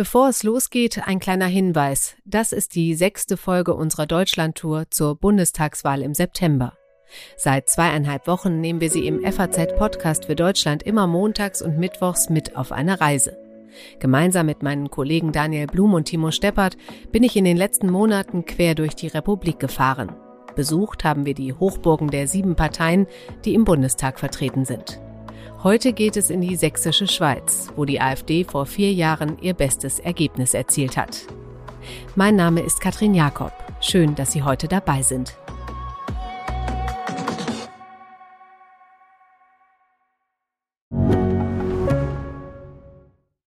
Bevor es losgeht, ein kleiner Hinweis. Das ist die sechste Folge unserer Deutschlandtour zur Bundestagswahl im September. Seit zweieinhalb Wochen nehmen wir Sie im FAZ-Podcast für Deutschland immer montags und mittwochs mit auf eine Reise. Gemeinsam mit meinen Kollegen Daniel Blum und Timo Steppert bin ich in den letzten Monaten quer durch die Republik gefahren. Besucht haben wir die Hochburgen der sieben Parteien, die im Bundestag vertreten sind. Heute geht es in die sächsische Schweiz, wo die AfD vor vier Jahren ihr bestes Ergebnis erzielt hat. Mein Name ist Katrin Jakob. Schön, dass Sie heute dabei sind.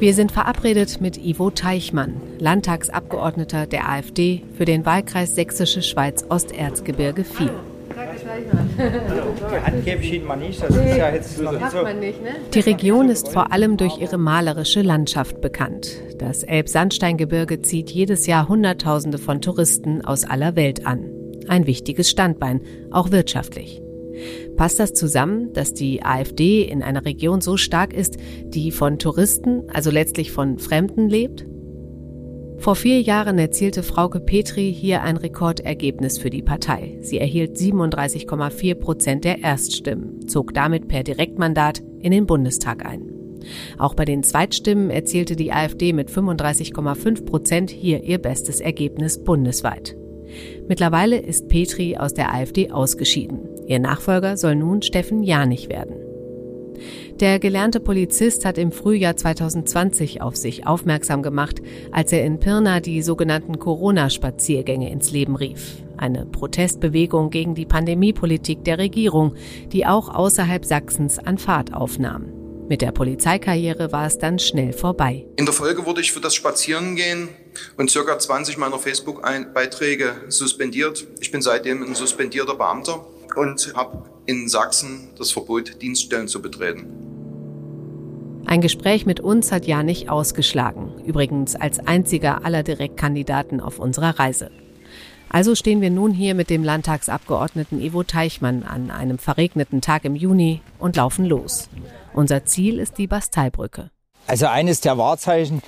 Wir sind verabredet mit Ivo Teichmann, Landtagsabgeordneter der AfD für den Wahlkreis Sächsische Schweiz Osterzgebirge 4. Die Handgeben schied man nicht, das ist ja jetzt noch nicht so. Die Region ist vor allem durch ihre malerische Landschaft bekannt. Das Elbsandsteingebirge zieht jedes Jahr Hunderttausende von Touristen aus aller Welt an. Ein wichtiges Standbein, auch wirtschaftlich. Passt das zusammen, dass die AfD in einer Region so stark ist, die von Touristen, also letztlich von Fremden lebt? Vor vier Jahren erzielte Frauke Petri hier ein Rekordergebnis für die Partei. Sie erhielt 37,4 Prozent der Erststimmen, zog damit per Direktmandat in den Bundestag ein. Auch bei den Zweitstimmen erzielte die AfD mit 35,5 Prozent hier ihr bestes Ergebnis bundesweit. Mittlerweile ist Petri aus der AfD ausgeschieden. Ihr Nachfolger soll nun Steffen Janich werden. Der gelernte Polizist hat im Frühjahr 2020 auf sich aufmerksam gemacht, als er in Pirna die sogenannten Corona-Spaziergänge ins Leben rief. Eine Protestbewegung gegen die Pandemiepolitik der Regierung, die auch außerhalb Sachsens an Fahrt aufnahm. Mit der Polizeikarriere war es dann schnell vorbei. In der Folge wurde ich für das Spazierengehen und circa 20 meiner Facebook-Beiträge suspendiert. Ich bin seitdem ein suspendierter Beamter und habe in Sachsen das Verbot, Dienststellen zu betreten. Ein Gespräch mit uns hat ja nicht ausgeschlagen, übrigens als einziger aller Direktkandidaten auf unserer Reise. Also stehen wir nun hier mit dem Landtagsabgeordneten Ivo Teichmann an einem verregneten Tag im Juni und laufen los. Unser Ziel ist die Basteibrücke. Also eines der Wahrzeichen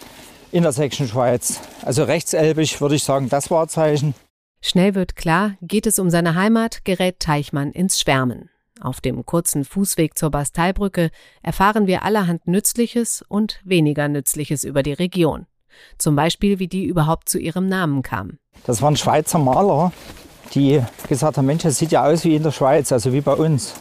in der sächsischen Schweiz. Also rechtselbisch würde ich sagen, das Wahrzeichen. Schnell wird klar, geht es um seine Heimat, gerät Teichmann ins Schwärmen. Auf dem kurzen Fußweg zur Basteibrücke erfahren wir allerhand Nützliches und weniger Nützliches über die Region. Zum Beispiel, wie die überhaupt zu ihrem Namen kam. Das waren Schweizer Maler, die gesagt haben, Mensch, das sieht ja aus wie in der Schweiz, also wie bei uns.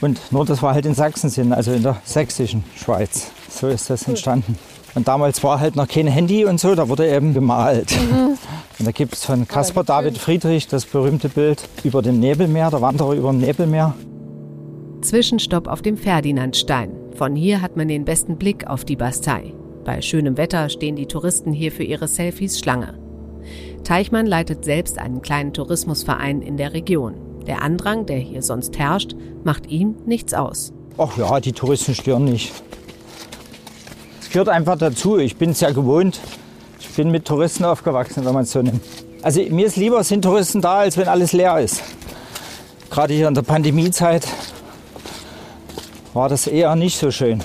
Und nur, dass wir halt in Sachsen sind, also in der sächsischen Schweiz. So ist das entstanden. Und damals war halt noch kein Handy und so, da wurde eben gemalt. Mhm. Und da gibt es von Caspar David Friedrich das berühmte Bild über dem Nebelmeer, der Wanderer über dem Nebelmeer. Zwischenstopp auf dem Ferdinandstein. Von hier hat man den besten Blick auf die Bastei. Bei schönem Wetter stehen die Touristen hier für ihre Selfies Schlange. Teichmann leitet selbst einen kleinen Tourismusverein in der Region. Der Andrang, der hier sonst herrscht, macht ihm nichts aus. Ach ja, die Touristen stören nicht. Gehört einfach dazu. Ich bin es ja gewohnt. Ich bin mit Touristen aufgewachsen, wenn man es so nimmt. Also mir ist lieber, sind Touristen da, als wenn alles leer ist. Gerade hier in der Pandemiezeit war das eher nicht so schön.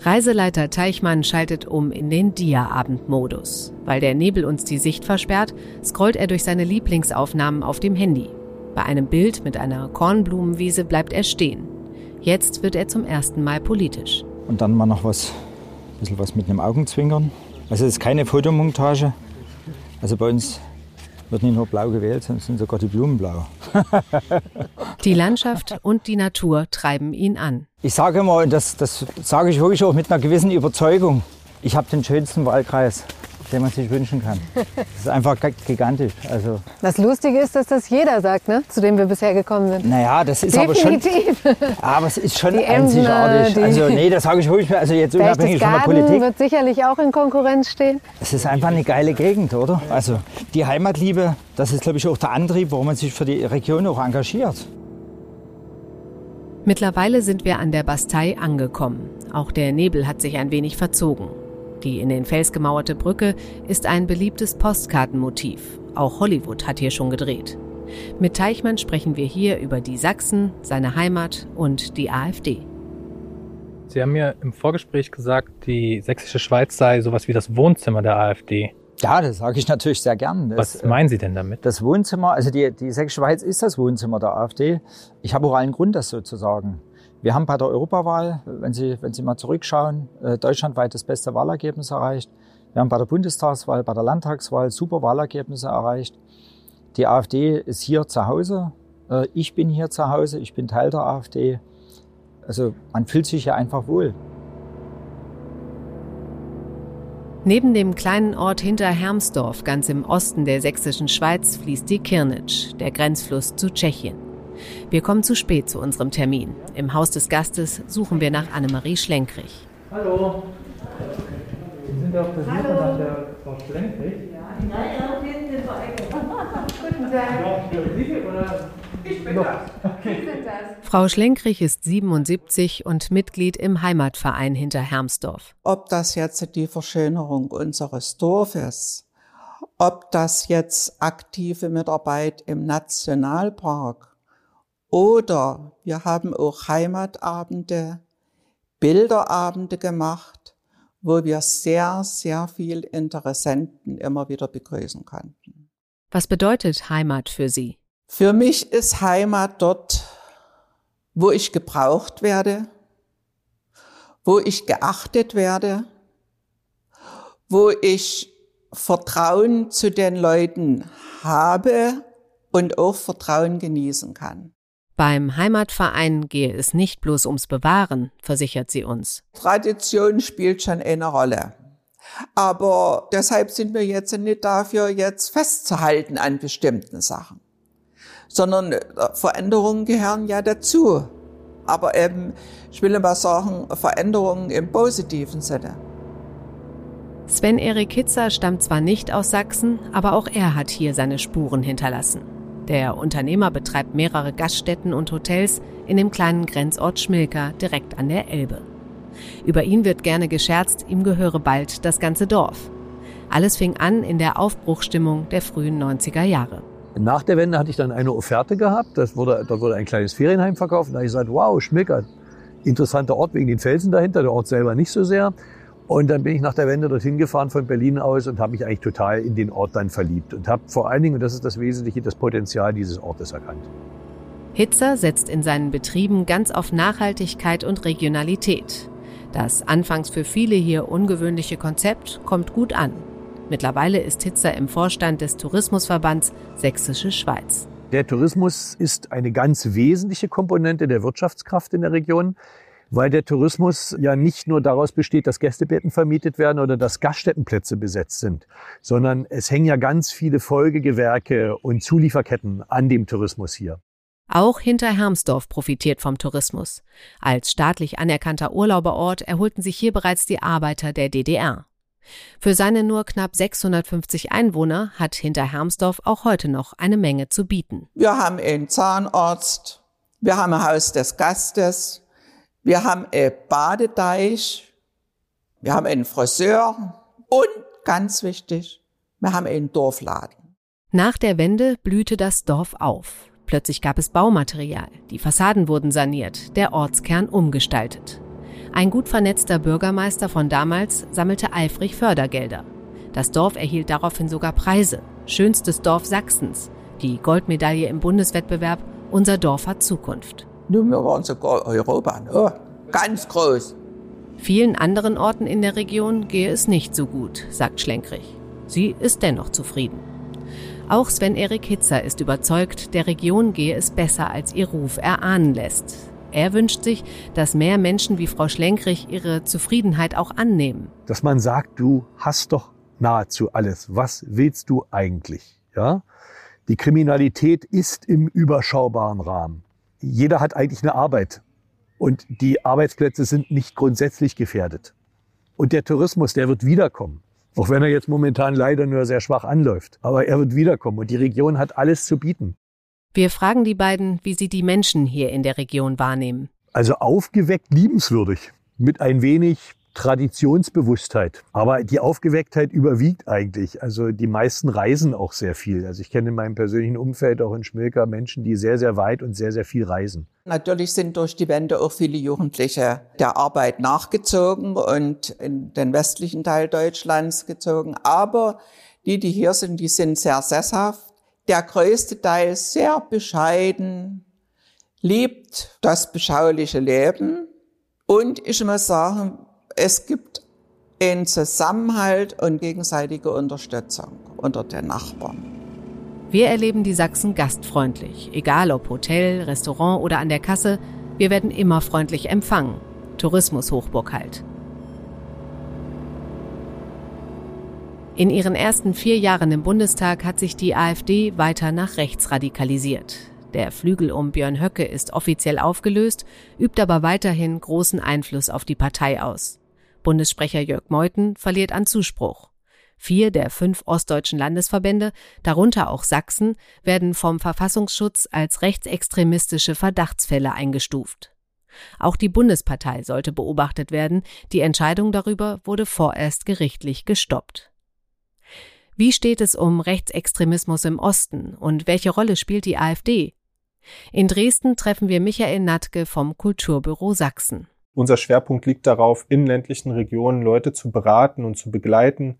Reiseleiter Teichmann schaltet um in den Dia-Abend-Modus. Weil der Nebel uns die Sicht versperrt, scrollt er durch seine Lieblingsaufnahmen auf dem Handy. Bei einem Bild mit einer Kornblumenwiese bleibt er stehen. Jetzt wird er zum ersten Mal politisch. Und dann mal noch was, bisschen was mit einem Augenzwinkern. Also es ist keine Fotomontage. Also bei uns wird nicht nur blau gewählt, sondern sind sogar die Blumen blau. die Landschaft und die Natur treiben ihn an. Ich sage immer, und das, das sage ich wirklich auch mit einer gewissen Überzeugung, ich habe den schönsten Wahlkreis den man sich wünschen kann. Das ist einfach gigantisch. Also, das Lustige ist, dass das jeder sagt, ne? zu dem wir bisher gekommen sind. Naja, das ist Definitiv. aber schon. Aber es ist schon die einzigartig. Emsene, also nee, das sage ich ruhig. Also jetzt unabhängig von der Politik. wird sicherlich auch in Konkurrenz stehen. Es ist einfach eine geile Gegend, oder? Also die Heimatliebe, das ist glaube ich auch der Antrieb, warum man sich für die Region auch engagiert. Mittlerweile sind wir an der Bastei angekommen. Auch der Nebel hat sich ein wenig verzogen. Die in den Fels gemauerte Brücke ist ein beliebtes Postkartenmotiv. Auch Hollywood hat hier schon gedreht. Mit Teichmann sprechen wir hier über die Sachsen, seine Heimat und die AfD. Sie haben mir im Vorgespräch gesagt, die sächsische Schweiz sei sowas wie das Wohnzimmer der AfD. Ja, das sage ich natürlich sehr gern. Das, Was meinen Sie denn damit? Das Wohnzimmer, also die, die Sächsische Schweiz ist das Wohnzimmer der AfD. Ich habe auch allen Grund, das so zu sagen. Wir haben bei der Europawahl, wenn Sie, wenn Sie mal zurückschauen, äh, deutschlandweit das beste Wahlergebnis erreicht. Wir haben bei der Bundestagswahl, bei der Landtagswahl super Wahlergebnisse erreicht. Die AfD ist hier zu Hause. Äh, ich bin hier zu Hause. Ich bin Teil der AfD. Also man fühlt sich ja einfach wohl. Neben dem kleinen Ort hinter Hermsdorf, ganz im Osten der sächsischen Schweiz, fließt die Kirnitsch, der Grenzfluss zu Tschechien. Wir kommen zu spät zu unserem Termin. Im Haus des Gastes suchen wir nach Annemarie Schlenkrich. Hallo. Sie sind auf der Suche nach der Frau Schlenkrich? Ja, ja, auf jeden Fall. Guten Tag. Ja, für Sie oder? Ich bin das. Okay. Frau Schlenkrich ist 77 und Mitglied im Heimatverein hinter Hermsdorf. Ob das jetzt die Verschönerung unseres Dorfes, ob das jetzt aktive Mitarbeit im Nationalpark oder wir haben auch Heimatabende, Bilderabende gemacht, wo wir sehr, sehr viel Interessenten immer wieder begrüßen konnten. Was bedeutet Heimat für Sie? Für mich ist Heimat dort, wo ich gebraucht werde, wo ich geachtet werde, wo ich Vertrauen zu den Leuten habe und auch Vertrauen genießen kann. Beim Heimatverein gehe es nicht bloß ums Bewahren, versichert sie uns. Tradition spielt schon eine Rolle. Aber deshalb sind wir jetzt nicht dafür, jetzt festzuhalten an bestimmten Sachen sondern äh, Veränderungen gehören ja dazu. Aber eben, ich will mal sagen, Veränderungen im positiven Sinne. Sven-Erik Hitzer stammt zwar nicht aus Sachsen, aber auch er hat hier seine Spuren hinterlassen. Der Unternehmer betreibt mehrere Gaststätten und Hotels in dem kleinen Grenzort Schmilka direkt an der Elbe. Über ihn wird gerne gescherzt, ihm gehöre bald das ganze Dorf. Alles fing an in der Aufbruchstimmung der frühen 90er Jahre. Nach der Wende hatte ich dann eine Offerte gehabt. Das wurde, dort wurde ein kleines Ferienheim verkauft. Da habe ich gesagt, wow, Schmickert, interessanter Ort wegen den Felsen dahinter, der Ort selber nicht so sehr. Und dann bin ich nach der Wende dorthin gefahren von Berlin aus und habe mich eigentlich total in den Ort dann verliebt und habe vor allen Dingen, und das ist das Wesentliche, das Potenzial dieses Ortes erkannt. Hitzer setzt in seinen Betrieben ganz auf Nachhaltigkeit und Regionalität. Das anfangs für viele hier ungewöhnliche Konzept kommt gut an. Mittlerweile ist Hitzer im Vorstand des Tourismusverbands Sächsische Schweiz. Der Tourismus ist eine ganz wesentliche Komponente der Wirtschaftskraft in der Region, weil der Tourismus ja nicht nur daraus besteht, dass Gästebetten vermietet werden oder dass Gaststättenplätze besetzt sind, sondern es hängen ja ganz viele Folgegewerke und Zulieferketten an dem Tourismus hier. Auch hinter Hermsdorf profitiert vom Tourismus. Als staatlich anerkannter Urlauberort erholten sich hier bereits die Arbeiter der DDR. Für seine nur knapp 650 Einwohner hat Hinterhermsdorf auch heute noch eine Menge zu bieten. Wir haben einen Zahnarzt, wir haben ein Haus des Gastes, wir haben einen Badeteich, wir haben einen Friseur und ganz wichtig, wir haben einen Dorfladen. Nach der Wende blühte das Dorf auf. Plötzlich gab es Baumaterial, die Fassaden wurden saniert, der Ortskern umgestaltet. Ein gut vernetzter Bürgermeister von damals sammelte eifrig Fördergelder. Das Dorf erhielt daraufhin sogar Preise. Schönstes Dorf Sachsens, die Goldmedaille im Bundeswettbewerb Unser Dorf hat Zukunft. Nun, wir waren sogar Europa, ne? ganz groß. Vielen anderen Orten in der Region gehe es nicht so gut, sagt Schlenkrich. Sie ist dennoch zufrieden. Auch Sven-Erik Hitzer ist überzeugt, der Region gehe es besser, als ihr Ruf erahnen lässt. Er wünscht sich, dass mehr Menschen wie Frau Schlenkrich ihre Zufriedenheit auch annehmen. Dass man sagt, du hast doch nahezu alles. Was willst du eigentlich? Ja? Die Kriminalität ist im überschaubaren Rahmen. Jeder hat eigentlich eine Arbeit und die Arbeitsplätze sind nicht grundsätzlich gefährdet. Und der Tourismus, der wird wiederkommen. Auch wenn er jetzt momentan leider nur sehr schwach anläuft. Aber er wird wiederkommen und die Region hat alles zu bieten. Wir fragen die beiden, wie sie die Menschen hier in der Region wahrnehmen. Also aufgeweckt, liebenswürdig. Mit ein wenig Traditionsbewusstheit. Aber die Aufgewecktheit überwiegt eigentlich. Also die meisten reisen auch sehr viel. Also ich kenne in meinem persönlichen Umfeld auch in Schmilker Menschen, die sehr, sehr weit und sehr, sehr viel reisen. Natürlich sind durch die Wende auch viele Jugendliche der Arbeit nachgezogen und in den westlichen Teil Deutschlands gezogen. Aber die, die hier sind, die sind sehr sesshaft. Der größte Teil sehr bescheiden, liebt das beschauliche Leben. Und ich muss sagen, es gibt einen Zusammenhalt und gegenseitige Unterstützung unter den Nachbarn. Wir erleben die Sachsen gastfreundlich, egal ob Hotel, Restaurant oder an der Kasse. Wir werden immer freundlich empfangen. Tourismus Hochburg halt. In ihren ersten vier Jahren im Bundestag hat sich die AfD weiter nach rechts radikalisiert. Der Flügel um Björn Höcke ist offiziell aufgelöst, übt aber weiterhin großen Einfluss auf die Partei aus. Bundessprecher Jörg Meuthen verliert an Zuspruch. Vier der fünf ostdeutschen Landesverbände, darunter auch Sachsen, werden vom Verfassungsschutz als rechtsextremistische Verdachtsfälle eingestuft. Auch die Bundespartei sollte beobachtet werden, die Entscheidung darüber wurde vorerst gerichtlich gestoppt. Wie steht es um Rechtsextremismus im Osten und welche Rolle spielt die AfD? In Dresden treffen wir Michael Natke vom Kulturbüro Sachsen. Unser Schwerpunkt liegt darauf, in ländlichen Regionen Leute zu beraten und zu begleiten,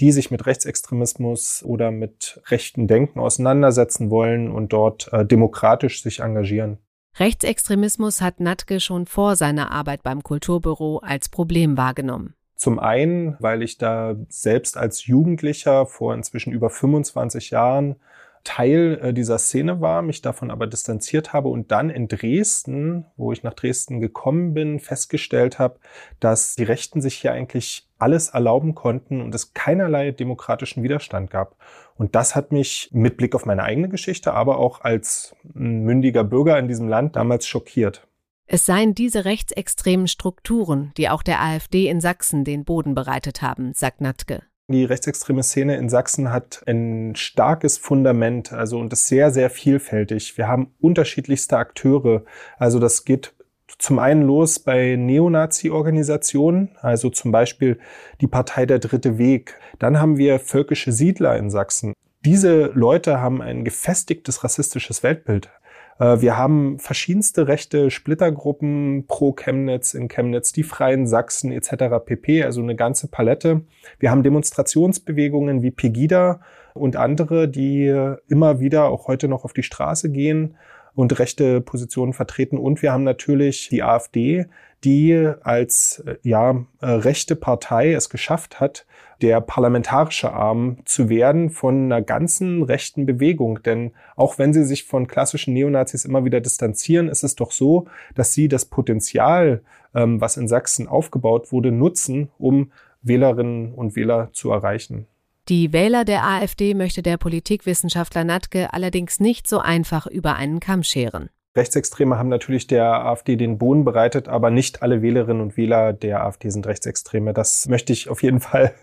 die sich mit Rechtsextremismus oder mit rechten Denken auseinandersetzen wollen und dort äh, demokratisch sich engagieren. Rechtsextremismus hat Natke schon vor seiner Arbeit beim Kulturbüro als Problem wahrgenommen. Zum einen, weil ich da selbst als Jugendlicher vor inzwischen über 25 Jahren Teil äh, dieser Szene war, mich davon aber distanziert habe und dann in Dresden, wo ich nach Dresden gekommen bin, festgestellt habe, dass die Rechten sich hier eigentlich alles erlauben konnten und es keinerlei demokratischen Widerstand gab. Und das hat mich mit Blick auf meine eigene Geschichte, aber auch als mündiger Bürger in diesem Land damals schockiert. Es seien diese rechtsextremen Strukturen, die auch der AfD in Sachsen den Boden bereitet haben, sagt Natke. Die rechtsextreme Szene in Sachsen hat ein starkes Fundament, also und ist sehr, sehr vielfältig. Wir haben unterschiedlichste Akteure. Also das geht zum einen los bei Neonazi-Organisationen, also zum Beispiel die Partei Der Dritte Weg. Dann haben wir völkische Siedler in Sachsen. Diese Leute haben ein gefestigtes rassistisches Weltbild. Äh, wir haben verschiedenste rechte Splittergruppen pro Chemnitz, in Chemnitz, die Freien Sachsen etc. pp. Also eine ganze Palette. Wir haben Demonstrationsbewegungen wie Pegida und andere, die immer wieder auch heute noch auf die Straße gehen und rechte Positionen vertreten. Und wir haben natürlich die AfD, die als äh, ja, äh, rechte Partei es geschafft hat, der parlamentarische Arm zu werden von einer ganzen rechten Bewegung. Denn auch wenn sie sich von klassischen Neonazis immer wieder distanzieren, ist es doch so, dass sie das Potenzial, ähm, was in Sachsen aufgebaut wurde, nutzen, um Wählerinnen und Wähler zu erreichen. Die Wähler der AfD möchte der Politikwissenschaftler Natke allerdings nicht so einfach über einen Kamm scheren. Rechtsextreme haben natürlich der AfD den Boden bereitet, aber nicht alle Wählerinnen und Wähler der AfD sind Rechtsextreme. Das möchte ich auf jeden Fall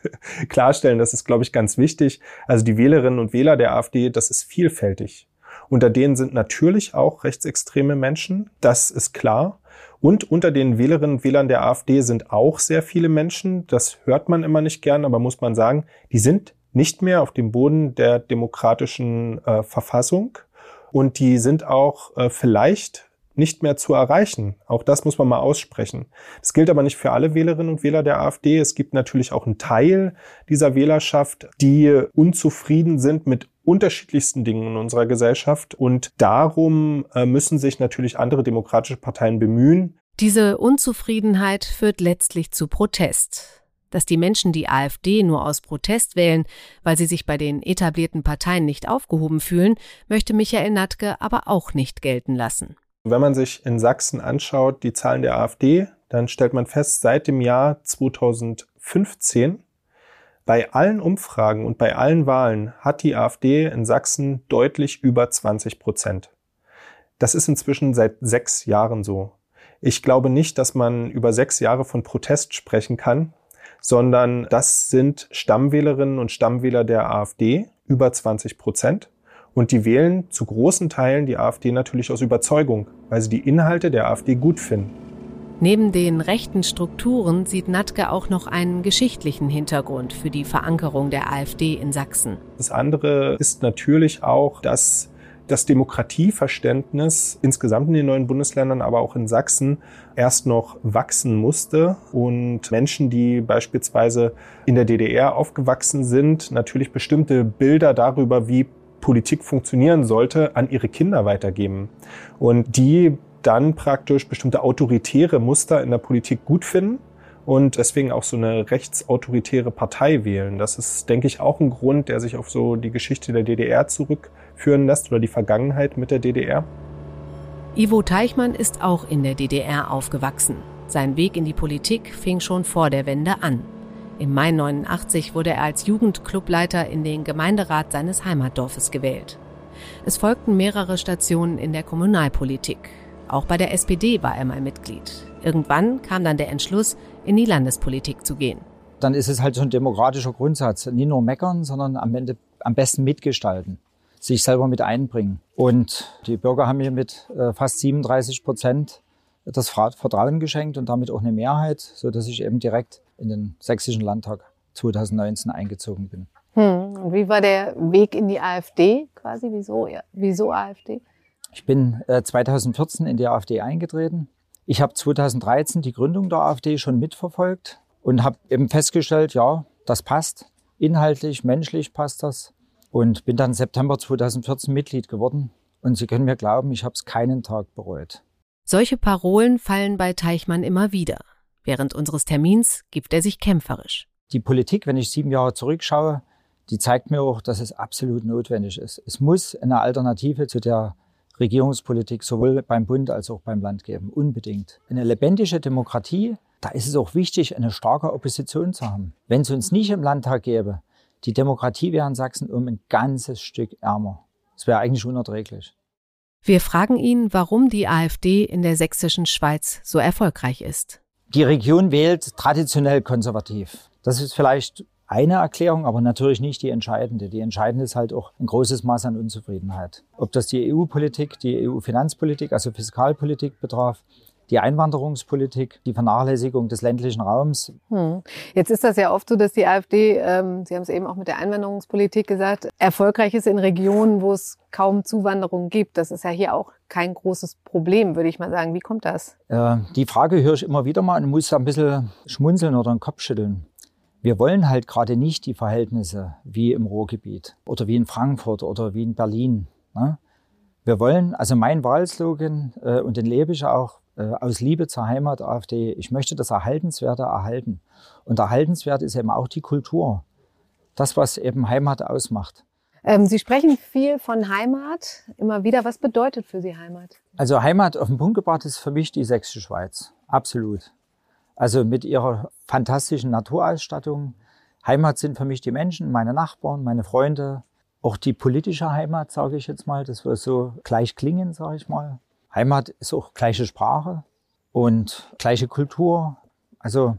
klarstellen. Das ist, glaube ich, ganz wichtig. Also die Wählerinnen und Wähler der AfD, das ist vielfältig. Unter denen sind natürlich auch rechtsextreme Menschen. Das ist klar. Und unter den Wählerinnen und Wählern der AfD sind auch sehr viele Menschen. Das hört man immer nicht gern, aber muss man sagen, die sind nicht mehr auf dem Boden der demokratischen äh, Verfassung und die sind auch äh, vielleicht nicht mehr zu erreichen. Auch das muss man mal aussprechen. Das gilt aber nicht für alle Wählerinnen und Wähler der AfD. Es gibt natürlich auch einen Teil dieser Wählerschaft, die unzufrieden sind mit unterschiedlichsten Dingen in unserer Gesellschaft. Und darum äh, müssen sich natürlich andere demokratische Parteien bemühen. Diese Unzufriedenheit führt letztlich zu Protest dass die Menschen die AfD nur aus Protest wählen, weil sie sich bei den etablierten Parteien nicht aufgehoben fühlen, möchte Michael Natke aber auch nicht gelten lassen. Wenn man sich in Sachsen anschaut, die Zahlen der AfD, dann stellt man fest, seit dem Jahr 2015 Bei allen Umfragen und bei allen Wahlen hat die AfD in Sachsen deutlich über 20 Prozent. Das ist inzwischen seit sechs Jahren so. Ich glaube nicht, dass man über sechs Jahre von Protest sprechen kann, sondern das sind Stammwählerinnen und Stammwähler der AfD, über 20 Prozent. Und die wählen zu großen Teilen die AfD natürlich aus Überzeugung, weil sie die Inhalte der AfD gut finden. Neben den rechten Strukturen sieht Natke auch noch einen geschichtlichen Hintergrund für die Verankerung der AfD in Sachsen. Das andere ist natürlich auch, dass das Demokratieverständnis insgesamt in den neuen Bundesländern, aber auch in Sachsen erst noch wachsen musste und Menschen, die beispielsweise in der DDR aufgewachsen sind, natürlich bestimmte Bilder darüber, wie Politik funktionieren sollte, an ihre Kinder weitergeben. Und die dann praktisch bestimmte autoritäre Muster in der Politik gut finden und deswegen auch so eine rechtsautoritäre Partei wählen. Das ist, denke ich, auch ein Grund, der sich auf so die Geschichte der DDR zurückführen lässt oder die Vergangenheit mit der DDR. Ivo Teichmann ist auch in der DDR aufgewachsen. Sein Weg in die Politik fing schon vor der Wende an. Im Mai 89 wurde er als Jugendclubleiter in den Gemeinderat seines Heimatdorfes gewählt. Es folgten mehrere Stationen in der Kommunalpolitik. Auch bei der SPD war er mal Mitglied. Irgendwann kam dann der Entschluss, in die Landespolitik zu gehen. Dann ist es halt so ein demokratischer Grundsatz. Nie nur meckern, sondern am Ende am besten mitgestalten. Sich selber mit einbringen. Und die Bürger haben mir mit äh, fast 37 Prozent das Vertrauen geschenkt und damit auch eine Mehrheit, so dass ich eben direkt in den sächsischen Landtag 2019 eingezogen bin. Hm. Und wie war der Weg in die AfD quasi? Wieso, ja, wieso AfD? Ich bin äh, 2014 in die AfD eingetreten. Ich habe 2013 die Gründung der AfD schon mitverfolgt und habe eben festgestellt, ja, das passt. Inhaltlich, menschlich passt das. Und bin dann September 2014 Mitglied geworden. Und Sie können mir glauben, ich habe es keinen Tag bereut. Solche Parolen fallen bei Teichmann immer wieder. Während unseres Termins gibt er sich kämpferisch. Die Politik, wenn ich sieben Jahre zurückschaue, die zeigt mir auch, dass es absolut notwendig ist. Es muss eine Alternative zu der Regierungspolitik sowohl beim Bund als auch beim Land geben. Unbedingt. Eine lebendige Demokratie, da ist es auch wichtig, eine starke Opposition zu haben. Wenn es uns nicht im Landtag gäbe, die Demokratie wäre in Sachsen um ein ganzes Stück ärmer. Es wäre eigentlich unerträglich. Wir fragen ihn, warum die AfD in der sächsischen Schweiz so erfolgreich ist. Die Region wählt traditionell konservativ. Das ist vielleicht eine Erklärung, aber natürlich nicht die entscheidende. Die entscheidende ist halt auch ein großes Maß an Unzufriedenheit. Ob das die EU-Politik, die EU-Finanzpolitik, also Fiskalpolitik betraf, die Einwanderungspolitik, die Vernachlässigung des ländlichen Raums. Hm. Jetzt ist das ja oft so, dass die AfD, ähm, Sie haben es eben auch mit der Einwanderungspolitik gesagt, erfolgreich ist in Regionen, wo es kaum Zuwanderung gibt. Das ist ja hier auch kein großes Problem, würde ich mal sagen. Wie kommt das? Äh, die Frage höre ich immer wieder mal und muss da ein bisschen schmunzeln oder den Kopf schütteln. Wir wollen halt gerade nicht die Verhältnisse wie im Ruhrgebiet oder wie in Frankfurt oder wie in Berlin. Ne? Wir wollen, also mein Wahlslogan, äh, und den lebe ich auch, aus Liebe zur Heimat AfD. Ich möchte das Erhaltenswerte erhalten. Und erhaltenswert ist eben auch die Kultur. Das, was eben Heimat ausmacht. Ähm, Sie sprechen viel von Heimat, immer wieder. Was bedeutet für Sie Heimat? Also Heimat auf den Punkt gebracht ist für mich die Sächsische Schweiz. Absolut. Also mit ihrer fantastischen Naturausstattung. Heimat sind für mich die Menschen, meine Nachbarn, meine Freunde. Auch die politische Heimat, sage ich jetzt mal, das wir so gleich klingen, sage ich mal. Heimat ist auch gleiche Sprache und gleiche Kultur. Also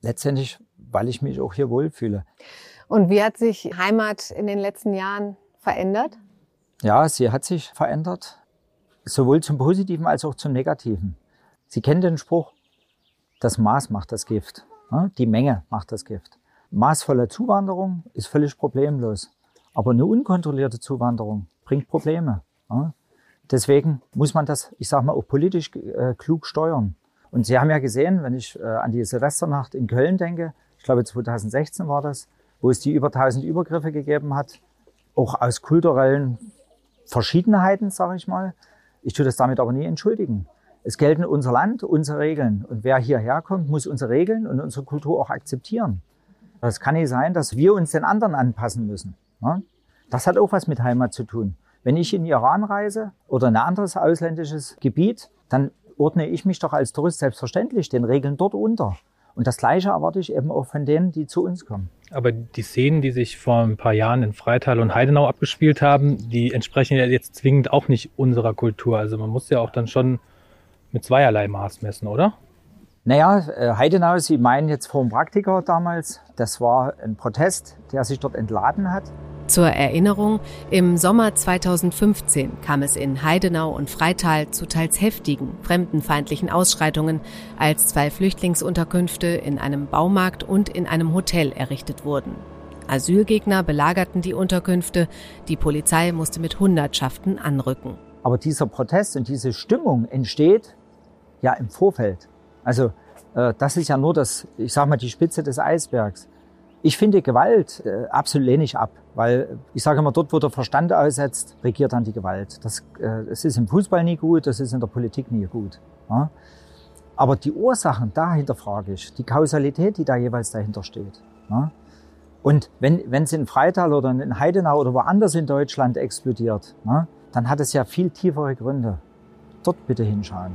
letztendlich, weil ich mich auch hier wohlfühle. Und wie hat sich Heimat in den letzten Jahren verändert? Ja, sie hat sich verändert, sowohl zum Positiven als auch zum Negativen. Sie kennen den Spruch, das Maß macht das Gift, ne? die Menge macht das Gift. Maßvolle Zuwanderung ist völlig problemlos, aber eine unkontrollierte Zuwanderung bringt Probleme. Deswegen muss man das, ich sage mal, auch politisch äh, klug steuern. Und Sie haben ja gesehen, wenn ich äh, an die Silvesternacht in Köln denke, ich glaube 2016 war das, wo es die über 1000 Übergriffe gegeben hat, auch aus kulturellen Verschiedenheiten, sage ich mal. Ich tue das damit aber nie entschuldigen. Es gelten unser Land, unsere Regeln. Und wer hierher kommt, muss unsere Regeln und unsere Kultur auch akzeptieren. Es kann nicht sein, dass wir uns den anderen anpassen müssen. Ne? Das hat auch was mit Heimat zu tun. Wenn ich in Iran reise oder in ein anderes ausländisches Gebiet, dann ordne ich mich doch als Tourist selbstverständlich den Regeln dort unter. Und das Gleiche erwarte ich eben auch von denen, die zu uns kommen. Aber die Szenen, die sich vor ein paar Jahren in Freital und Heidenau abgespielt haben, die entsprechen ja jetzt zwingend auch nicht unserer Kultur. Also man muss ja auch dann schon mit zweierlei Maß messen, oder? Naja, äh, Heidenau, Sie meinen jetzt vor dem Praktiker damals, das war ein Protest, der sich dort entladen hat. Zur Erinnerung, im Sommer 2015 kam es in Heidenau und Freital zu teils heftigen, fremdenfeindlichen Ausschreitungen, als zwei Flüchtlingsunterkünfte in einem Baumarkt und in einem Hotel errichtet wurden. Asylgegner belagerten die Unterkünfte, die Polizei musste mit Hundertschaften anrücken. Aber dieser Protest und diese Stimmung entsteht ja im Vorfeld. Also äh, das ist ja nur das, ich sag mal, die Spitze des Eisbergs. Ich finde Gewalt äh, absolut lehne ich ab, weil ich sage immer, dort, wo der Verstand aussetzt, regiert dann die Gewalt. Das, äh, das ist im Fußball nie gut, das ist in der Politik nie gut. Ja? Aber die Ursachen dahinter frage ich, die Kausalität, die da jeweils dahinter steht. Ja? Und wenn es in Freital oder in Heidenau oder woanders in Deutschland explodiert, ja, dann hat es ja viel tiefere Gründe. Dort bitte hinschauen.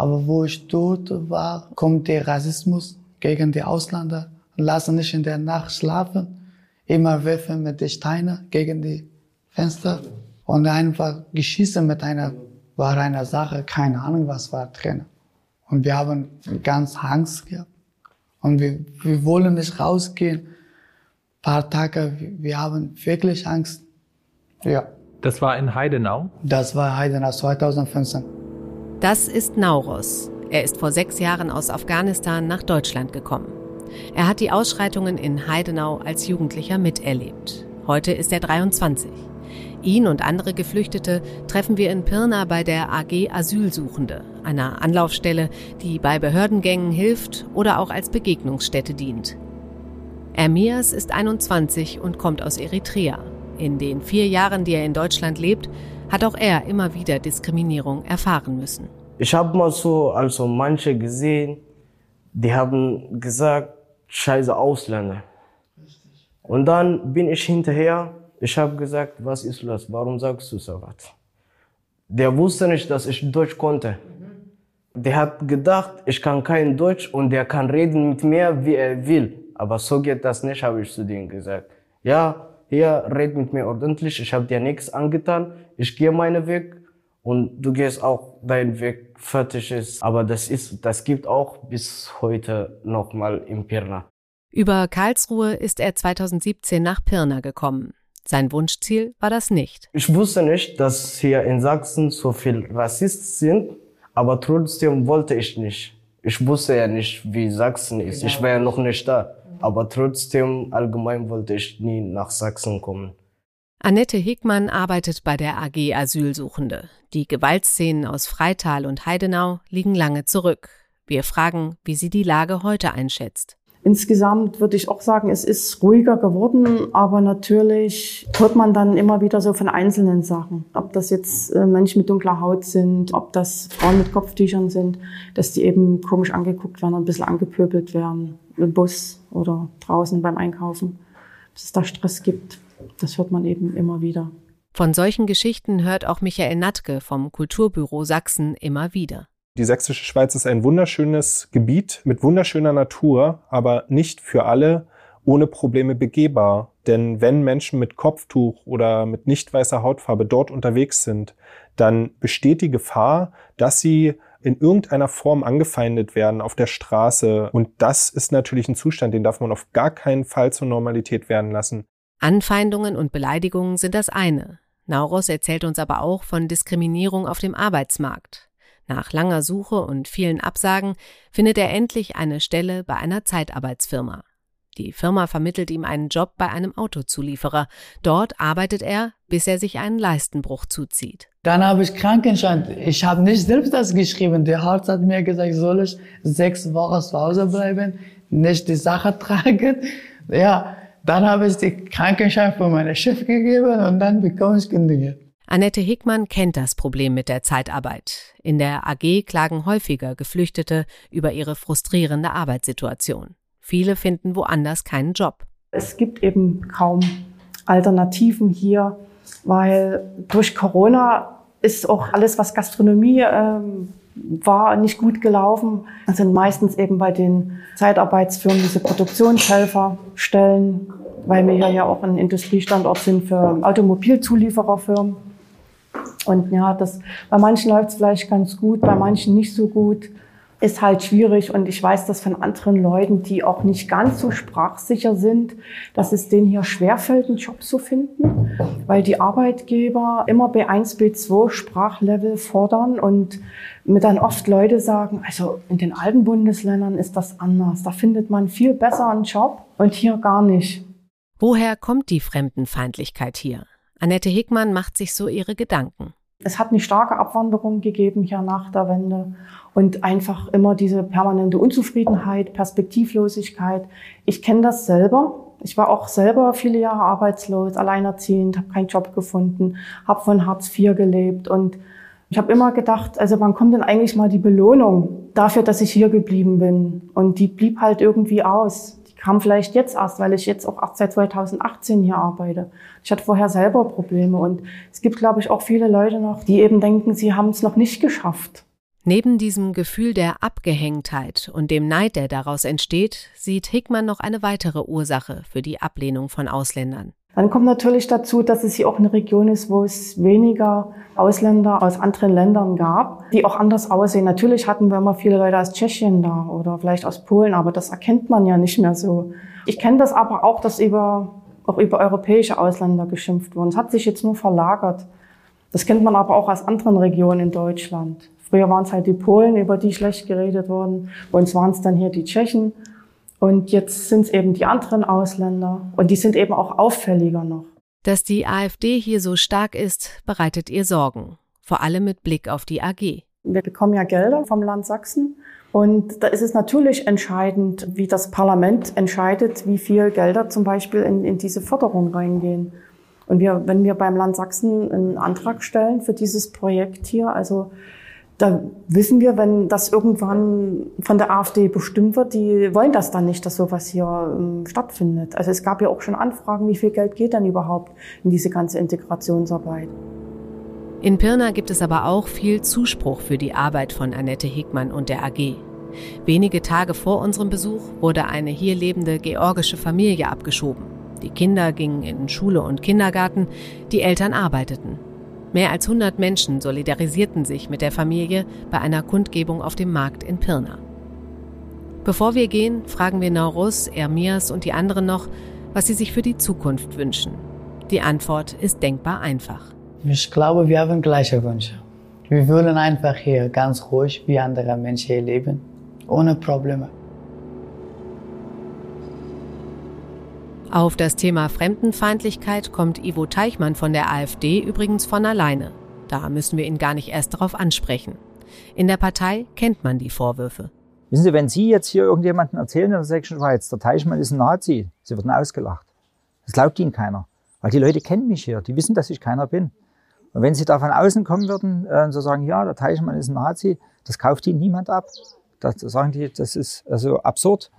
Aber wo ich dort war, kommt der Rassismus gegen die Ausländer, lassen nicht in der Nacht schlafen, immer werfen mit den Steinen gegen die Fenster und einfach geschissen mit einer, war einer Sache, keine Ahnung, was war drin. Und wir haben ganz Angst gehabt. Und wir, wir wollen nicht rausgehen. Ein paar Tage, wir haben wirklich Angst. Ja. Das war in Heidenau? Das war Heidenau 2015. Das ist Nauros. Er ist vor sechs Jahren aus Afghanistan nach Deutschland gekommen. Er hat die Ausschreitungen in Heidenau als Jugendlicher miterlebt. Heute ist er 23. Ihn und andere Geflüchtete treffen wir in Pirna bei der AG Asylsuchende, einer Anlaufstelle, die bei Behördengängen hilft oder auch als Begegnungsstätte dient. Ermias ist 21 und kommt aus Eritrea. In den vier Jahren, die er in Deutschland lebt, hat auch er immer wieder Diskriminierung erfahren müssen. Ich habe mal so also manche gesehen, die haben gesagt, scheiße Ausländer. Und dann bin ich hinterher, ich habe gesagt, was ist los, warum sagst du so was? Der wusste nicht, dass ich Deutsch konnte. Der hat gedacht, ich kann kein Deutsch und der kann reden mit mir, wie er will. Aber so geht das nicht, habe ich zu denen gesagt. Ja, hier, red mit mir ordentlich, ich habe dir nichts angetan, ich gehe meinen Weg und du gehst auch deinen Weg, fertig ist. Aber das ist, das gibt auch bis heute nochmal in Pirna. Über Karlsruhe ist er 2017 nach Pirna gekommen. Sein Wunschziel war das nicht. Ich wusste nicht, dass hier in Sachsen so viel Rassisten sind, aber trotzdem wollte ich nicht. Ich wusste ja nicht, wie Sachsen ist. Ich war ja noch nicht da. Aber trotzdem, allgemein wollte ich nie nach Sachsen kommen. Annette Hickmann arbeitet bei der AG Asylsuchende. Die Gewaltszenen aus Freital und Heidenau liegen lange zurück. Wir fragen, wie sie die Lage heute einschätzt. Insgesamt würde ich auch sagen, es ist ruhiger geworden, aber natürlich hört man dann immer wieder so von einzelnen Sachen. Ob das jetzt äh, Menschen mit dunkler Haut sind, ob das Frauen mit Kopftüchern sind, dass die eben komisch angeguckt werden, ein bisschen angepöbelt werden, im Bus oder draußen beim Einkaufen, dass es da Stress gibt. Das hört man eben immer wieder. Von solchen Geschichten hört auch Michael Natke vom Kulturbüro Sachsen immer wieder. Die sächsische Schweiz ist ein wunderschönes Gebiet mit wunderschöner Natur, aber nicht für alle ohne Probleme begehbar. Denn wenn Menschen mit Kopftuch oder mit nicht weißer Hautfarbe dort unterwegs sind, dann besteht die Gefahr, dass sie in irgendeiner Form angefeindet werden auf der Straße. Und das ist natürlich ein Zustand, den darf man auf gar keinen Fall zur Normalität werden lassen. Anfeindungen und Beleidigungen sind das eine. Nauros erzählt uns aber auch von Diskriminierung auf dem Arbeitsmarkt. Nach langer Suche und vielen Absagen findet er endlich eine Stelle bei einer Zeitarbeitsfirma. Die Firma vermittelt ihm einen Job bei einem Autozulieferer. Dort arbeitet er, bis er sich einen Leistenbruch zuzieht. Dann habe ich Krankenschein. Ich habe nicht selbst das geschrieben. Der Arzt hat mir gesagt, soll ich sechs Wochen zu Hause bleiben, nicht die Sache tragen. Ja, dann habe ich die Krankenschein von meinem Chef gegeben und dann bekomme ich kündigen. Annette Hickmann kennt das Problem mit der Zeitarbeit. In der AG klagen häufiger Geflüchtete über ihre frustrierende Arbeitssituation. Viele finden woanders keinen Job. Es gibt eben kaum Alternativen hier, weil durch Corona ist auch alles, was Gastronomie ähm, war, nicht gut gelaufen. Das sind meistens eben bei den Zeitarbeitsfirmen diese Produktionshelferstellen, weil wir ja auch ein Industriestandort sind für Automobilzuliefererfirmen. Und ja, das, bei manchen läuft es vielleicht ganz gut, bei manchen nicht so gut ist halt schwierig und ich weiß das von anderen Leuten, die auch nicht ganz so sprachsicher sind, dass es denen hier schwerfällt, einen Job zu finden, weil die Arbeitgeber immer B1, B2 Sprachlevel fordern und mir dann oft Leute sagen, also in den alten Bundesländern ist das anders, da findet man viel besser einen Job und hier gar nicht. Woher kommt die Fremdenfeindlichkeit hier? Annette Hickmann macht sich so ihre Gedanken. Es hat eine starke Abwanderung gegeben hier nach der Wende und einfach immer diese permanente Unzufriedenheit, Perspektivlosigkeit. Ich kenne das selber. Ich war auch selber viele Jahre arbeitslos, alleinerziehend, habe keinen Job gefunden, habe von Hartz IV gelebt und ich habe immer gedacht, also wann kommt denn eigentlich mal die Belohnung dafür, dass ich hier geblieben bin? Und die blieb halt irgendwie aus. Kam vielleicht jetzt erst, weil ich jetzt auch erst seit 2018 hier arbeite. Ich hatte vorher selber Probleme und es gibt, glaube ich, auch viele Leute noch, die eben denken, sie haben es noch nicht geschafft. Neben diesem Gefühl der Abgehängtheit und dem Neid, der daraus entsteht, sieht Hickmann noch eine weitere Ursache für die Ablehnung von Ausländern. Dann kommt natürlich dazu, dass es hier auch eine Region ist, wo es weniger Ausländer aus anderen Ländern gab, die auch anders aussehen. Natürlich hatten wir immer viele Leute aus Tschechien da oder vielleicht aus Polen, aber das erkennt man ja nicht mehr so. Ich kenne das aber auch, dass über, auch über europäische Ausländer geschimpft wurden. Es hat sich jetzt nur verlagert. Das kennt man aber auch aus anderen Regionen in Deutschland. Früher waren es halt die Polen, über die schlecht geredet wurden. Bei uns waren es dann hier die Tschechen. Und jetzt sind es eben die anderen Ausländer. Und die sind eben auch auffälliger noch. Dass die AfD hier so stark ist, bereitet ihr Sorgen. Vor allem mit Blick auf die AG. Wir bekommen ja Gelder vom Land Sachsen. Und da ist es natürlich entscheidend, wie das Parlament entscheidet, wie viel Gelder zum Beispiel in, in diese Förderung reingehen. Und wir, wenn wir beim Land Sachsen einen Antrag stellen für dieses Projekt hier, also da wissen wir, wenn das irgendwann von der AfD bestimmt wird, die wollen das dann nicht, dass sowas hier ähm, stattfindet. Also es gab ja auch schon Anfragen, wie viel Geld geht denn überhaupt in diese ganze Integrationsarbeit. In Pirna gibt es aber auch viel Zuspruch für die Arbeit von Annette Hickmann und der AG. Wenige Tage vor unserem Besuch wurde eine hier lebende georgische Familie abgeschoben. Die Kinder gingen in Schule und Kindergarten, die Eltern arbeiteten. Mehr als 100 Menschen solidarisierten sich mit der Familie bei einer Kundgebung auf dem Markt in Pirna. Bevor wir gehen, fragen wir Naurus, Ermias und die anderen noch, was sie sich für die Zukunft wünschen. Die Antwort ist denkbar einfach. Ich glaube, wir haben gleiche Wünsche. Wir wollen einfach hier ganz ruhig wie andere Menschen leben, ohne Probleme. Auf das Thema Fremdenfeindlichkeit kommt Ivo Teichmann von der AfD übrigens von alleine. Da müssen wir ihn gar nicht erst darauf ansprechen. In der Partei kennt man die Vorwürfe. Wissen Sie, wenn Sie jetzt hier irgendjemanden erzählen in der Sächsischen Schweiz, der Teichmann ist ein Nazi, Sie werden ausgelacht. Das glaubt Ihnen keiner. Weil die Leute kennen mich hier, die wissen, dass ich keiner bin. Und wenn Sie da von außen kommen würden äh, und so sagen, ja, der Teichmann ist ein Nazi, das kauft Ihnen niemand ab. Das sagen die, das ist also absurd.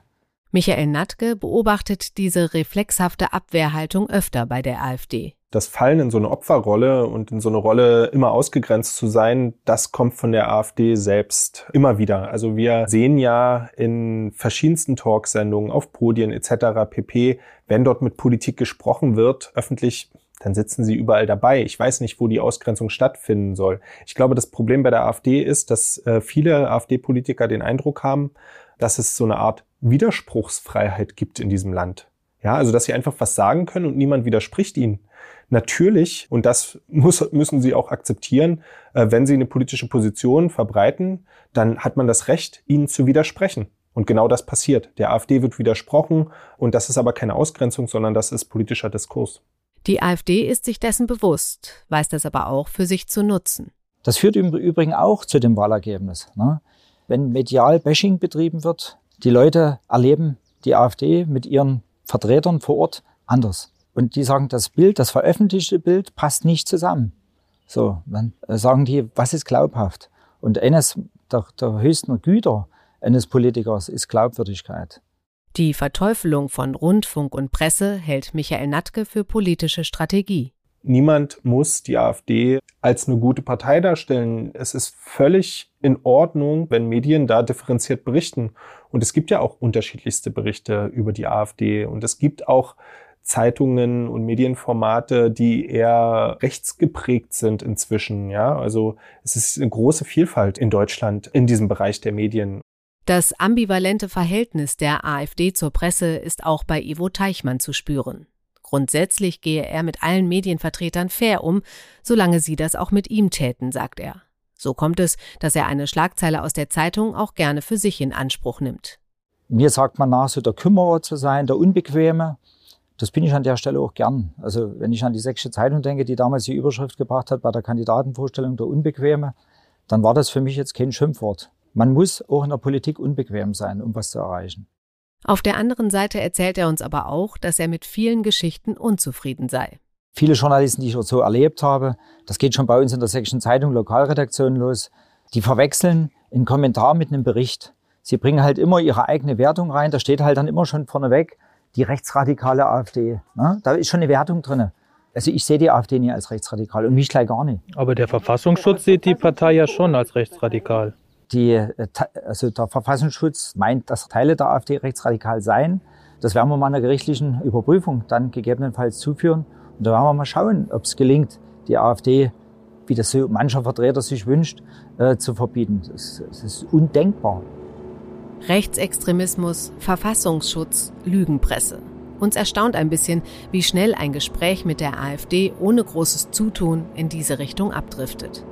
Michael Natke beobachtet diese reflexhafte Abwehrhaltung öfter bei der AfD. Das Fallen in so eine Opferrolle und in so eine Rolle immer ausgegrenzt zu sein, das kommt von der AfD selbst immer wieder. Also wir sehen ja in verschiedensten Talksendungen, auf Podien etc. pp, wenn dort mit Politik gesprochen wird, öffentlich dann sitzen sie überall dabei. Ich weiß nicht, wo die Ausgrenzung stattfinden soll. Ich glaube, das Problem bei der AfD ist, dass äh, viele AfD-Politiker den Eindruck haben, dass es so eine Art Widerspruchsfreiheit gibt in diesem Land. Ja, also dass sie einfach was sagen können und niemand widerspricht ihnen. Natürlich, und das muss, müssen sie auch akzeptieren, äh, wenn sie eine politische Position verbreiten, dann hat man das Recht, ihnen zu widersprechen. Und genau das passiert. Der AfD wird widersprochen und das ist aber keine Ausgrenzung, sondern das ist politischer Diskurs. Die AfD ist sich dessen bewusst, weiß das aber auch für sich zu nutzen. Das führt im Übrigen auch zu dem Wahlergebnis. Ne? Wenn medial Bashing betrieben wird, die Leute erleben die AfD mit ihren Vertretern vor Ort anders. Und die sagen, das Bild, das veröffentlichte Bild passt nicht zusammen. So, dann sagen die, was ist glaubhaft? Und eines der, der höchsten Güter eines Politikers ist Glaubwürdigkeit. Die Verteufelung von Rundfunk und Presse hält Michael Natke für politische Strategie. Niemand muss die AfD als eine gute Partei darstellen. Es ist völlig in Ordnung, wenn Medien da differenziert berichten. Und es gibt ja auch unterschiedlichste Berichte über die AfD. Und es gibt auch Zeitungen und Medienformate, die eher rechtsgeprägt sind inzwischen. Ja, also es ist eine große Vielfalt in Deutschland in diesem Bereich der Medien. Das ambivalente Verhältnis der AfD zur Presse ist auch bei Ivo Teichmann zu spüren. Grundsätzlich gehe er mit allen Medienvertretern fair um, solange sie das auch mit ihm täten, sagt er. So kommt es, dass er eine Schlagzeile aus der Zeitung auch gerne für sich in Anspruch nimmt. Mir sagt man nach, so der Kümmerer zu sein, der Unbequeme. Das bin ich an der Stelle auch gern. Also wenn ich an die Sächsische Zeitung denke, die damals die Überschrift gebracht hat bei der Kandidatenvorstellung der Unbequeme, dann war das für mich jetzt kein Schimpfwort. Man muss auch in der Politik unbequem sein, um was zu erreichen. Auf der anderen Seite erzählt er uns aber auch, dass er mit vielen Geschichten unzufrieden sei. Viele Journalisten, die ich so erlebt habe, das geht schon bei uns in der Sächsischen Zeitung Lokalredaktion los, die verwechseln einen Kommentar mit einem Bericht. Sie bringen halt immer ihre eigene Wertung rein, da steht halt dann immer schon vorneweg die rechtsradikale AfD. Ne? Da ist schon eine Wertung drin. Also ich sehe die AfD nie als rechtsradikal und mich gleich gar nicht. Aber der Verfassungsschutz sieht die Partei ja schon als rechtsradikal die, äh, also der Verfassungsschutz meint, dass Teile der AfD rechtsradikal seien. Das werden wir mal einer gerichtlichen Überprüfung dann gegebenenfalls zuführen. Und da werden wir mal schauen, ob es gelingt, die AfD, wie das so mancher Vertreter sich wünscht, äh, zu verbieten. Das, das ist undenkbar. Rechtsextremismus, Verfassungsschutz, Lügenpresse. Uns erstaunt ein bisschen, wie schnell ein Gespräch mit der AfD ohne großes Zutun in diese Richtung abdriftet.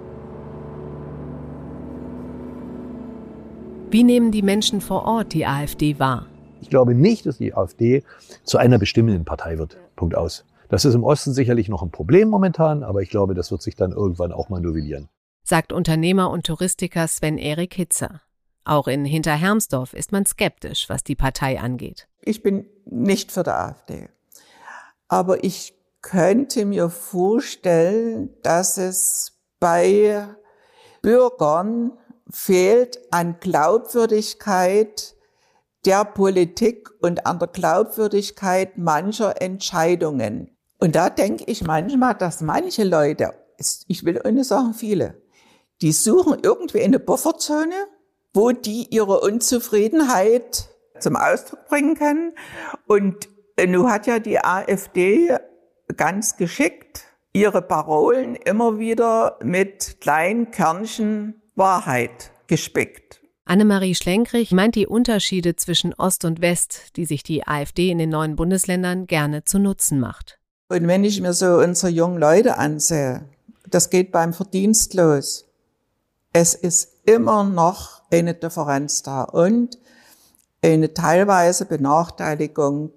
Wie nehmen die Menschen vor Ort die AfD wahr? Ich glaube nicht, dass die AfD zu einer bestimmenden Partei wird. Punkt aus. Das ist im Osten sicherlich noch ein Problem momentan, aber ich glaube, das wird sich dann irgendwann auch mal novellieren. Sagt Unternehmer und Touristiker Sven-Erik Hitzer. Auch in Hinterhermsdorf ist man skeptisch, was die Partei angeht. Ich bin nicht für die AfD. Aber ich könnte mir vorstellen, dass es bei Bürgern fehlt an Glaubwürdigkeit der Politik und an der Glaubwürdigkeit mancher Entscheidungen. Und da denke ich manchmal, dass manche Leute, ich will ohne sagen viele, die suchen irgendwie eine Bufferzone, wo die ihre Unzufriedenheit zum Ausdruck bringen können. Und nun hat ja die AfD ganz geschickt ihre Parolen immer wieder mit kleinen Körnchen Wahrheit gespickt. Annemarie Schlenkrich meint die Unterschiede zwischen Ost und West, die sich die AfD in den neuen Bundesländern gerne zu Nutzen macht. Und wenn ich mir so unsere jungen Leute ansehe, das geht beim Verdienst los. Es ist immer noch eine Differenz da und eine teilweise Benachteiligung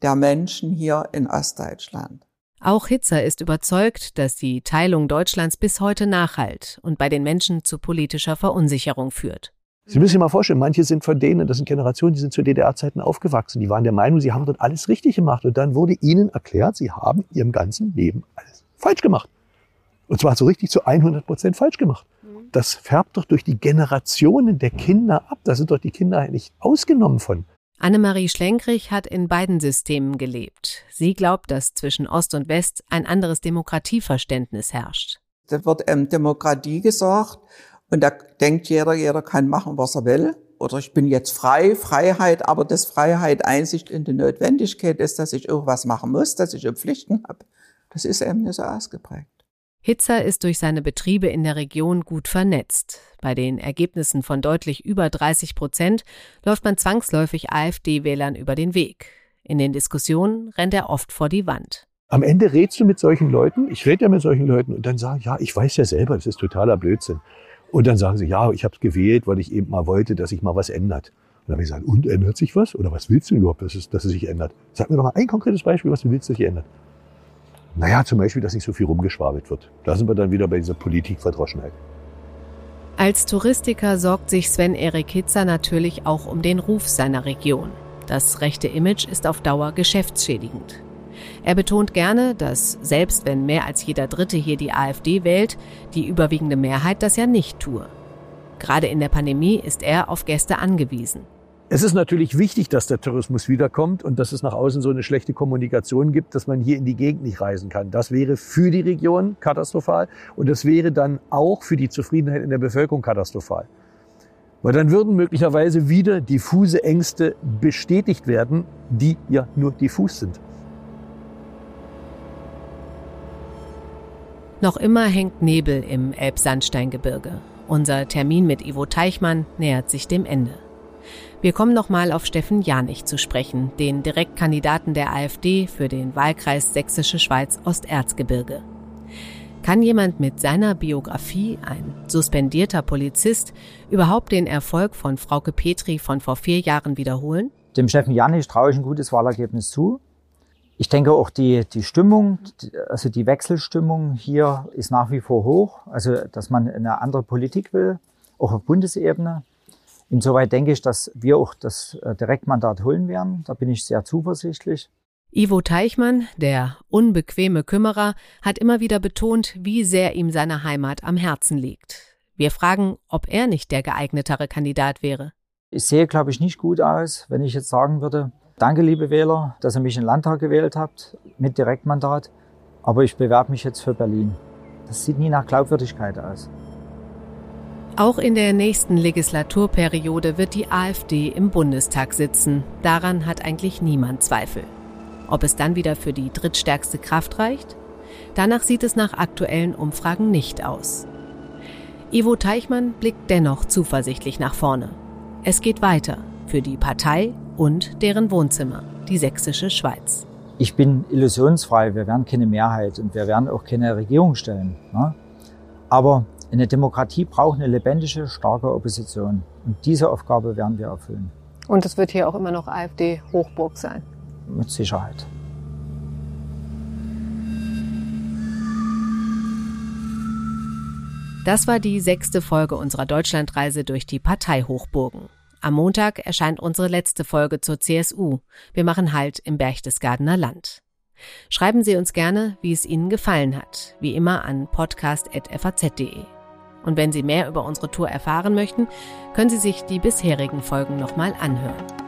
der Menschen hier in Ostdeutschland. Auch Hitzer ist überzeugt, dass die Teilung Deutschlands bis heute nachhalt und bei den Menschen zu politischer Verunsicherung führt. Sie müssen sich mal vorstellen, manche sind von denen, das sind Generationen, die sind zu DDR-Zeiten aufgewachsen. Die waren der Meinung, sie haben dort alles richtig gemacht. Und dann wurde ihnen erklärt, sie haben in ihrem ganzen Leben alles falsch gemacht. Und zwar so richtig zu 100 Prozent falsch gemacht. Das färbt doch durch die Generationen der Kinder ab. Da sind doch die Kinder nicht ausgenommen von. Annemarie Schlenkrich hat in beiden Systemen gelebt. Sie glaubt, dass zwischen Ost und West ein anderes Demokratieverständnis herrscht. Da wird ähm, Demokratie gesagt und da denkt jeder, jeder kann machen, was er will. Oder ich bin jetzt frei, Freiheit, aber das Freiheit Einsicht in die Notwendigkeit ist, dass ich irgendwas machen muss, dass ich Pflichten habe. Das ist eben nicht so ausgeprägt. Hitzer ist durch seine Betriebe in der Region gut vernetzt. Bei den Ergebnissen von deutlich über 30 Prozent läuft man zwangsläufig AfD-Wählern über den Weg. In den Diskussionen rennt er oft vor die Wand. Am Ende redst du mit solchen Leuten, ich rede ja mit solchen Leuten und dann sagen, ja, ich weiß ja selber, das ist totaler Blödsinn. Und dann sagen sie, ja, ich habe es gewählt, weil ich eben mal wollte, dass sich mal was ändert. Und dann habe ich gesagt, und ändert sich was? Oder was willst du überhaupt, dass es, dass es sich ändert? Sag mir doch mal ein konkretes Beispiel, was du willst, dass sich ändert. Naja, zum Beispiel, dass nicht so viel rumgeschwabelt wird. Da sind wir dann wieder bei dieser Politikverdroschenheit. Als Touristiker sorgt sich Sven-Erik Hitzer natürlich auch um den Ruf seiner Region. Das rechte Image ist auf Dauer geschäftsschädigend. Er betont gerne, dass selbst wenn mehr als jeder Dritte hier die AfD wählt, die überwiegende Mehrheit das ja nicht tue. Gerade in der Pandemie ist er auf Gäste angewiesen. Es ist natürlich wichtig, dass der Tourismus wiederkommt und dass es nach außen so eine schlechte Kommunikation gibt, dass man hier in die Gegend nicht reisen kann. Das wäre für die Region katastrophal und das wäre dann auch für die Zufriedenheit in der Bevölkerung katastrophal. Weil dann würden möglicherweise wieder diffuse Ängste bestätigt werden, die ja nur diffus sind. Noch immer hängt Nebel im Elbsandsteingebirge. Unser Termin mit Ivo Teichmann nähert sich dem Ende. Wir kommen nochmal auf Steffen Janich zu sprechen, den Direktkandidaten der AfD für den Wahlkreis Sächsische Schweiz Osterzgebirge. Kann jemand mit seiner Biografie, ein suspendierter Polizist, überhaupt den Erfolg von Frauke Petri von vor vier Jahren wiederholen? Dem Steffen Janich traue ich ein gutes Wahlergebnis zu. Ich denke auch die, die Stimmung, also die Wechselstimmung hier ist nach wie vor hoch. Also, dass man eine andere Politik will, auch auf Bundesebene. Insoweit denke ich, dass wir auch das äh, Direktmandat holen werden. Da bin ich sehr zuversichtlich. Ivo Teichmann, der unbequeme Kümmerer, hat immer wieder betont, wie sehr ihm seine Heimat am Herzen liegt. Wir fragen, ob er nicht der geeignetere Kandidat wäre. Ich sehe, glaube ich, nicht gut aus, wenn ich jetzt sagen würde, danke, liebe Wähler, dass ihr mich in den Landtag gewählt habt mit Direktmandat, aber ich bewerbe mich jetzt für Berlin. Das sieht nie nach Glaubwürdigkeit aus. Auch in der nächsten Legislaturperiode wird die AfD im Bundestag sitzen. Daran hat eigentlich niemand Zweifel. Ob es dann wieder für die drittstärkste Kraft reicht? Danach sieht es nach aktuellen Umfragen nicht aus. Ivo Teichmann blickt dennoch zuversichtlich nach vorne. Es geht weiter für die Partei und deren Wohnzimmer, die sächsische Schweiz. Ich bin illusionsfrei, wir werden keine Mehrheit und wir werden auch keine Regierung stellen. Ne? Aber eine Demokratie braucht eine lebendige, starke Opposition. Und diese Aufgabe werden wir erfüllen. Und es wird hier auch immer noch AfD-Hochburg sein. Mit Sicherheit. Das war die sechste Folge unserer Deutschlandreise durch die Parteihochburgen. Am Montag erscheint unsere letzte Folge zur CSU. Wir machen Halt im Berchtesgadener Land. Schreiben Sie uns gerne, wie es Ihnen gefallen hat, wie immer an podcast.faz.de. Und wenn Sie mehr über unsere Tour erfahren möchten, können Sie sich die bisherigen Folgen nochmal anhören.